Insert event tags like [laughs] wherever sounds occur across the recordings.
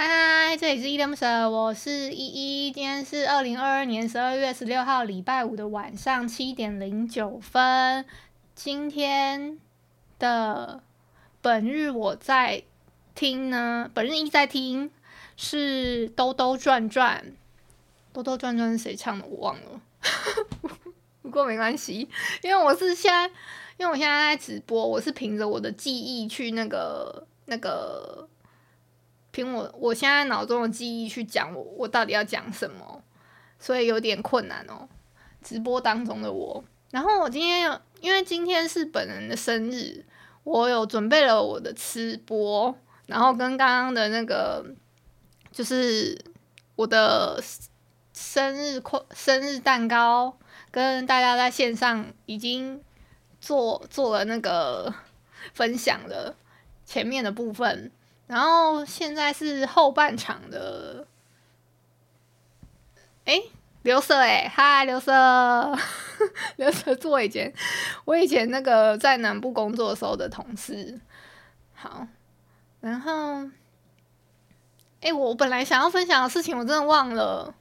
嗨，这里是依依恋不舍，我是依依。今天是二零二二年十二月十六号礼拜五的晚上七点零九分。今天的本日我在听呢，[laughs] 本日一在听是兜兜转转。兜兜转转是谁唱的？我忘了，[laughs] 不过没关系，因为我是现在，因为我现在在直播，我是凭着我的记忆去那个那个。凭我我现在脑中的记忆去讲我我到底要讲什么，所以有点困难哦。直播当中的我，然后我今天有，因为今天是本人的生日，我有准备了我的吃播，然后跟刚刚的那个就是我的生日快生日蛋糕，跟大家在线上已经做做了那个分享了前面的部分。然后现在是后半场的，哎，刘舍哎，嗨，刘舍，[laughs] 刘舍是我以前我以前那个在南部工作的时候的同事。好，然后，哎，我本来想要分享的事情，我真的忘了，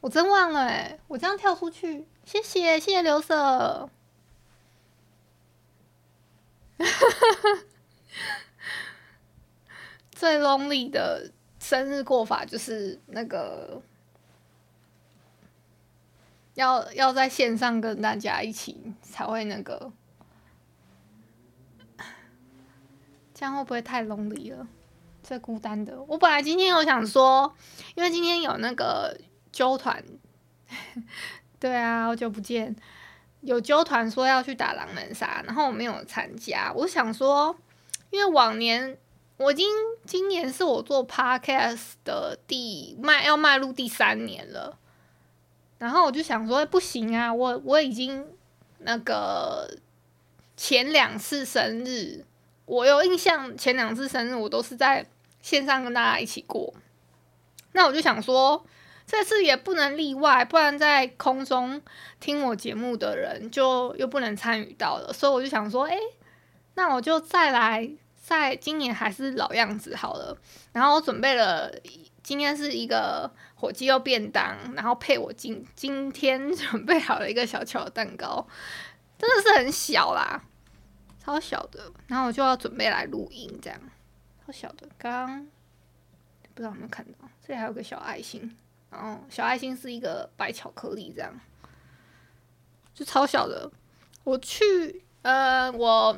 我真忘了哎，我这样跳出去，谢谢谢谢刘舍。[laughs] 最 lonely 的生日过法就是那个要要在线上跟大家一起才会那个，这样会不会太 lonely 了？最孤单的。我本来今天有想说，因为今天有那个揪团，[laughs] 对啊，好久不见，有揪团说要去打狼人杀，然后我没有参加。我想说，因为往年。我今今年是我做 podcast 的第迈要迈入第三年了，然后我就想说不行啊，我我已经那个前两次生日，我有印象前两次生日我都是在线上跟大家一起过，那我就想说这次也不能例外，不然在空中听我节目的人就又不能参与到了，所以我就想说，哎，那我就再来。在今年还是老样子好了，然后我准备了，今天是一个火鸡肉便当，然后配我今今天准备好了一个小巧的蛋糕，真的是很小啦，超小的，然后我就要准备来录音，这样，超小的，刚刚不知道有没有看到，这里还有个小爱心，然后小爱心是一个白巧克力，这样，就超小的，我去，呃，我。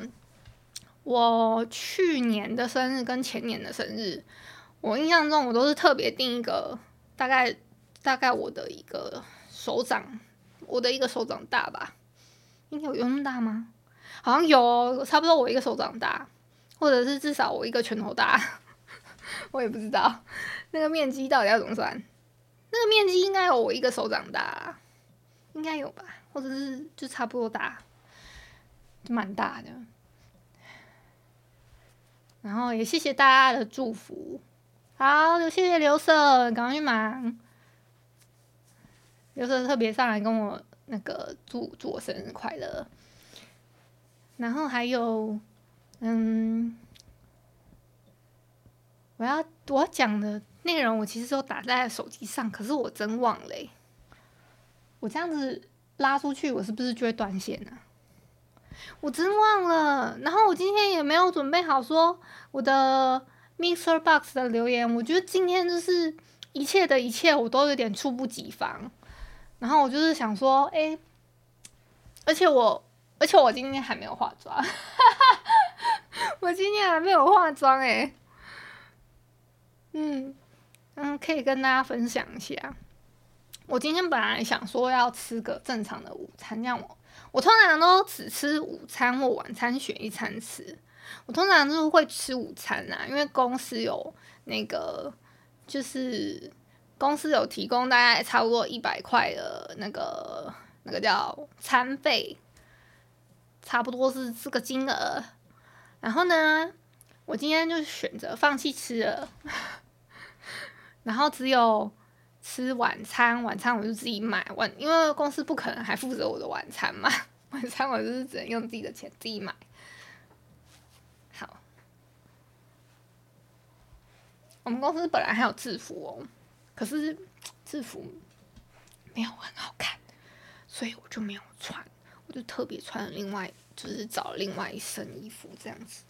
我去年的生日跟前年的生日，我印象中我都是特别定一个大概大概我的一个手掌，我的一个手掌大吧，应该有有那么大吗？好像有，差不多我一个手掌大，或者是至少我一个拳头大，[laughs] 我也不知道那个面积到底要怎么算，那个面积应该有我一个手掌大，应该有吧，或者是就差不多大，蛮大的。然后也谢谢大家的祝福，好，谢谢刘舍，赶快去忙。刘舍特别上来跟我那个祝祝我生日快乐。然后还有，嗯，我要我要讲的内容，我其实都打在手机上，可是我真忘了。我这样子拉出去，我是不是就会断线呢？我真忘了，然后我今天也没有准备好说我的 Mixer Box 的留言。我觉得今天就是一切的一切，我都有点猝不及防。然后我就是想说，哎，而且我，而且我今天还没有化妆，[laughs] 我今天还没有化妆，哎，嗯，嗯，可以跟大家分享一下。我今天本来想说要吃个正常的午餐，让我我通常都只吃午餐或晚餐选一餐吃。我通常都会吃午餐啊，因为公司有那个，就是公司有提供大概差不多一百块的那个那个叫餐费，差不多是这个金额。然后呢，我今天就选择放弃吃了，[laughs] 然后只有吃晚餐。晚餐我就自己买，晚因为公司不可能还负责我的晚餐嘛，[laughs] 晚餐我就是只能用自己的钱自己买。好我们公司本来还有制服哦，可是制服没有很好看，所以我就没有穿，我就特别穿了另外，就是找另外一身衣服这样子，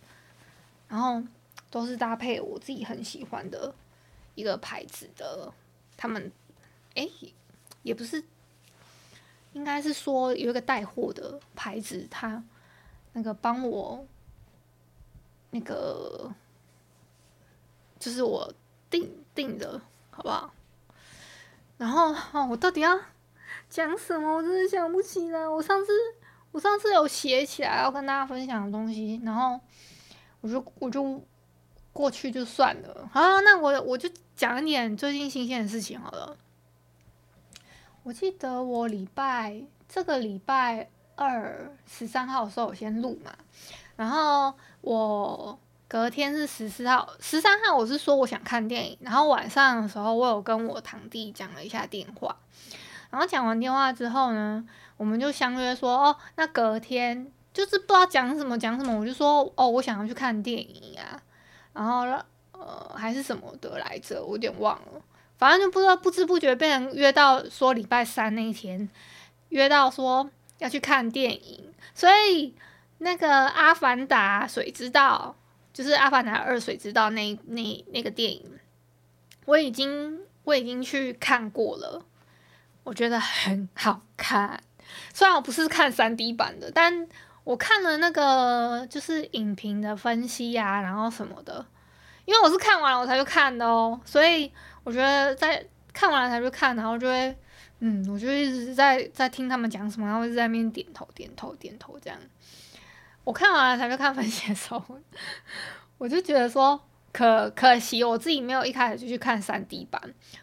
然后都是搭配我自己很喜欢的一个牌子的，他们哎也不是，应该是说有一个带货的牌子，他那个帮我那个。就是我订订的，好不好？然后哦，我到底要讲什么？我真的想不起来。我上次我上次有写起来要跟大家分享的东西，然后我就我就过去就算了。好，那我我就讲一点最近新鲜的事情好了。我记得我礼拜这个礼拜二十三号的时候我先录嘛，然后我。隔天是十四号，十三号我是说我想看电影，然后晚上的时候我有跟我堂弟讲了一下电话，然后讲完电话之后呢，我们就相约说哦，那隔天就是不知道讲什么讲什么，我就说哦，我想要去看电影啊，然后呃还是什么的来着，我有点忘了，反正就不知道不知不觉被人约到说礼拜三那一天，约到说要去看电影，所以那个阿凡达谁知道？就是《阿凡达二：水之道》那那那个电影，我已经我已经去看过了，我觉得很好看。虽然我不是看三 D 版的，但我看了那个就是影评的分析呀、啊，然后什么的。因为我是看完了我才去看的哦，所以我觉得在看完了才去看，然后就会嗯，我就一直在在听他们讲什么，然后一直在那边点头点头点头这样。我看完了才去看分析的时候，[laughs] 我就觉得说可可惜，我自己没有一开始就去看三 D 版。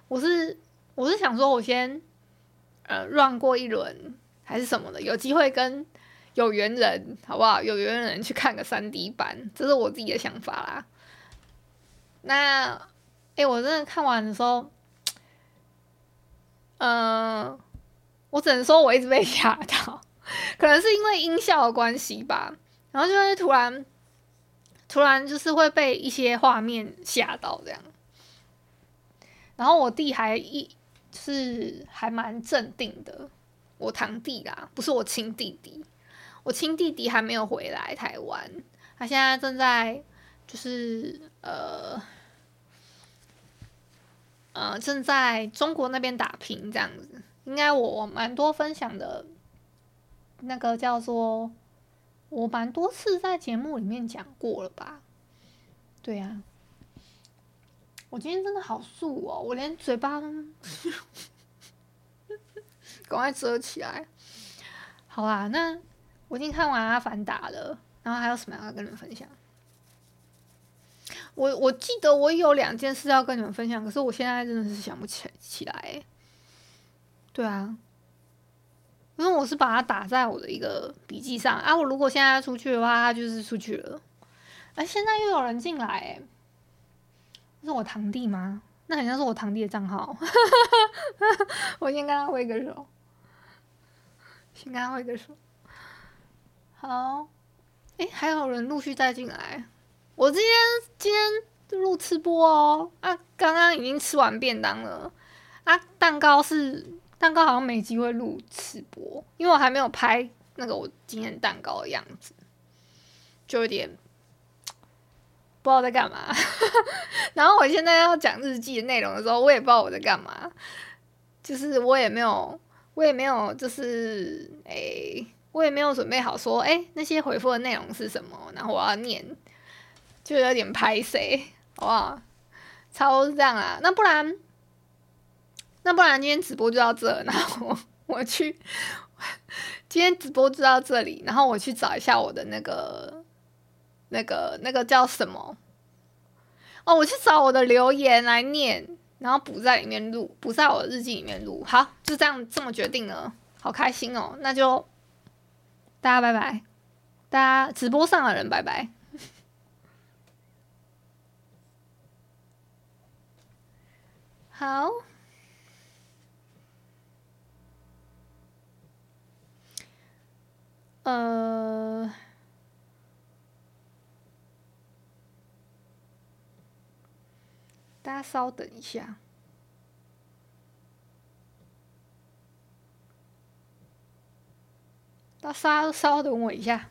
我是我是想说，我先呃 run 过一轮还是什么的，有机会跟有缘人好不好？有缘人去看个三 D 版，这是我自己的想法啦。那诶、欸，我真的看完的时候，嗯、我只能说我一直被吓到，[laughs] 可能是因为音效的关系吧。然后就会突然，突然就是会被一些画面吓到这样。然后我弟还一是还蛮镇定的，我堂弟啦，不是我亲弟弟，我亲弟弟还没有回来台湾，他现在正在就是呃呃正在中国那边打拼这样子。应该我我蛮多分享的，那个叫做。我蛮多次在节目里面讲过了吧？对呀、我今天真的好素哦，我连嘴巴都 [laughs] 赶快遮起来。好啦，那我已经看完《阿凡达》了，然后还有什么要跟你们分享？我我记得我有两件事要跟你们分享，可是我现在真的是想不起起来。对啊。因为我是把它打在我的一个笔记上啊，我如果现在出去的话，它就是出去了。哎，现在又有人进来，哎，是我堂弟吗？那好像是我堂弟的账号。[laughs] 我先跟他挥个手，先跟他挥个手。好，哎，还有人陆续再进来。我今天今天录吃播哦，啊，刚刚已经吃完便当了，啊，蛋糕是。蛋糕好像没机会录吃播，因为我还没有拍那个我今天蛋糕的样子，就有点不知道在干嘛。[laughs] 然后我现在要讲日记的内容的时候，我也不知道我在干嘛，就是我也没有，我也没有，就是诶、我也没有准备好说，哎、那些回复的内容是什么，然后我要念，就有点拍谢，好不好？差不多是这样啦。那不然，那不然今天直播就到这，然后我我去，今天直播就到这里，然后我去找一下我的那个那个那个叫什么？哦，我去找我的留言来念，然后补在里面录，补在我的日记里面录。好，就这样这么决定了，好开心哦。那就大家拜拜，大家直播上的人拜拜。好，呃，大家稍等一下，稍稍等我一下。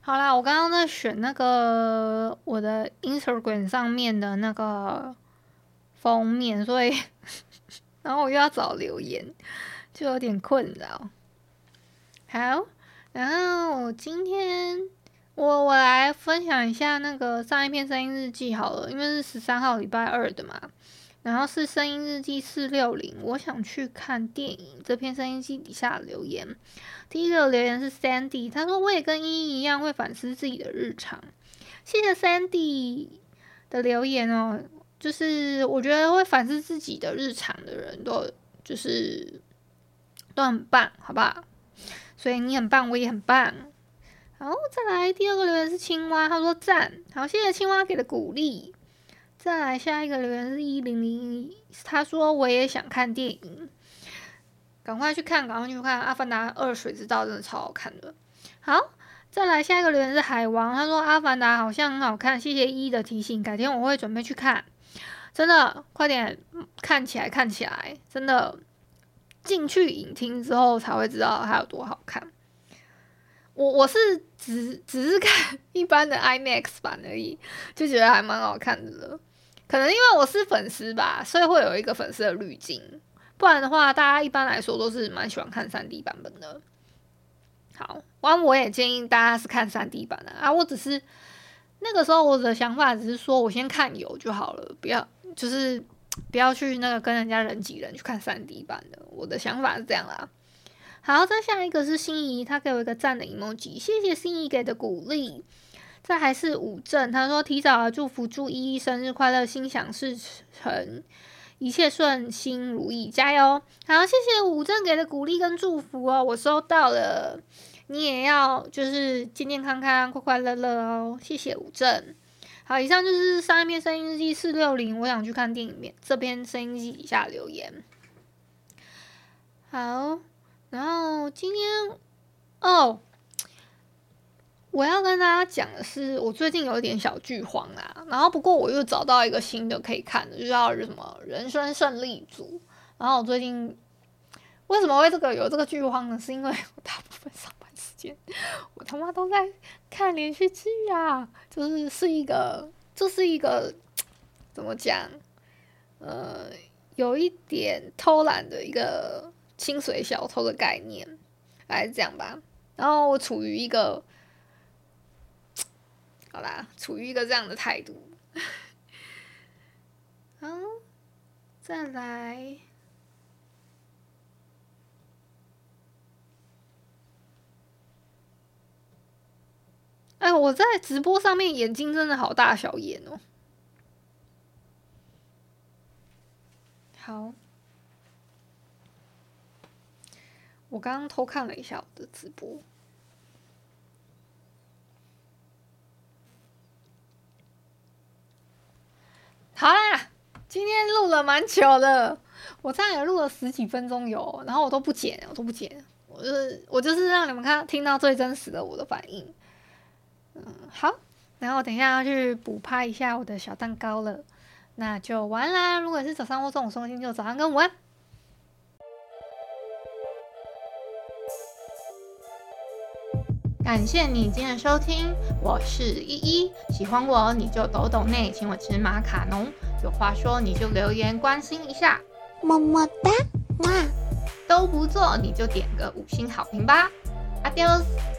好啦，我刚刚在选那个我的 Instagram 上面的那个封面，所以 [laughs] 然后我又要找留言，就有点困扰。好，然后我今天我我来分享一下那个上一篇声音日记好了，因为是十三号礼拜二的嘛。然后是声音日记四六零，我想去看电影。这篇声音记底下留言，第一个留言是 Sandy，他说我也跟依依一样会反思自己的日常。谢谢 Sandy 的留言哦，就是我觉得会反思自己的日常的人都就是都很棒，好不好？所以你很棒，我也很棒。好，再来第二个留言是青蛙，他说赞，好，谢谢青蛙给的鼓励。再来下一个留言是一零零一，他说我也想看电影，赶快去看，赶快去看《阿凡达二：水之道》，真的超好看的。好，再来下一个留言是海王，他说《阿凡达》好像很好看，谢谢一的提醒，改天我会准备去看，真的快点看起来，看起来真的进去影厅之后才会知道它有多好看。我我是只只是看 [laughs] 一般的 IMAX 版而已，就觉得还蛮好看的了。可能因为我是粉丝吧，所以会有一个粉丝的滤镜。不然的话，大家一般来说都是蛮喜欢看 3D 版本的。好，完我也建议大家是看 3D 版的啊。我只是那个时候我的想法只是说我先看有就好了，不要就是不要去那个跟人家人挤人去看 3D 版的。我的想法是这样啦。好，再下一个是心仪，他给我一个赞的 emoji，谢谢心仪给的鼓励。这还是五正，他说提早祝福祝依依生日快乐，心想事成，一切顺心如意，加油！好，谢谢五正给的鼓励跟祝福哦，我收到了，你也要就是健健康康、快快乐乐哦，谢谢五正。好，以上就是上一篇声音日记四六零，我想去看电影面，这篇声音日记底下留言。好，然后今天哦。我要跟大家讲的是，我最近有一点小剧荒啊，然后不过我又找到一个新的可以看的，就叫什么《人生胜利组》。然后我最近为什么会这个有这个剧荒呢？是因为我大部分上班时间我他妈都在看连续剧啊，就是是一个，这、就是一个怎么讲？呃，有一点偷懒的一个清水小偷的概念，来这样吧。然后我处于一个。好啦，处于一个这样的态度。[laughs] 好，再来。哎，我在直播上面眼睛真的好大小眼哦。好，我刚刚偷看了一下我的直播。好啦，今天录了蛮久的，我这样也录了十几分钟有，然后我都不剪，我都不剪，我就是我就是让你们看听到最真实的我的反应。嗯，好，然后等一下要去补拍一下我的小蛋糕了，那就完啦。如果是早上或中午收听，就早上跟午安。感谢你今天的收听，我是依依。喜欢我你就抖抖内，请我吃马卡龙。有话说你就留言关心一下，么么哒，哇，都不做你就点个五星好评吧，Adios。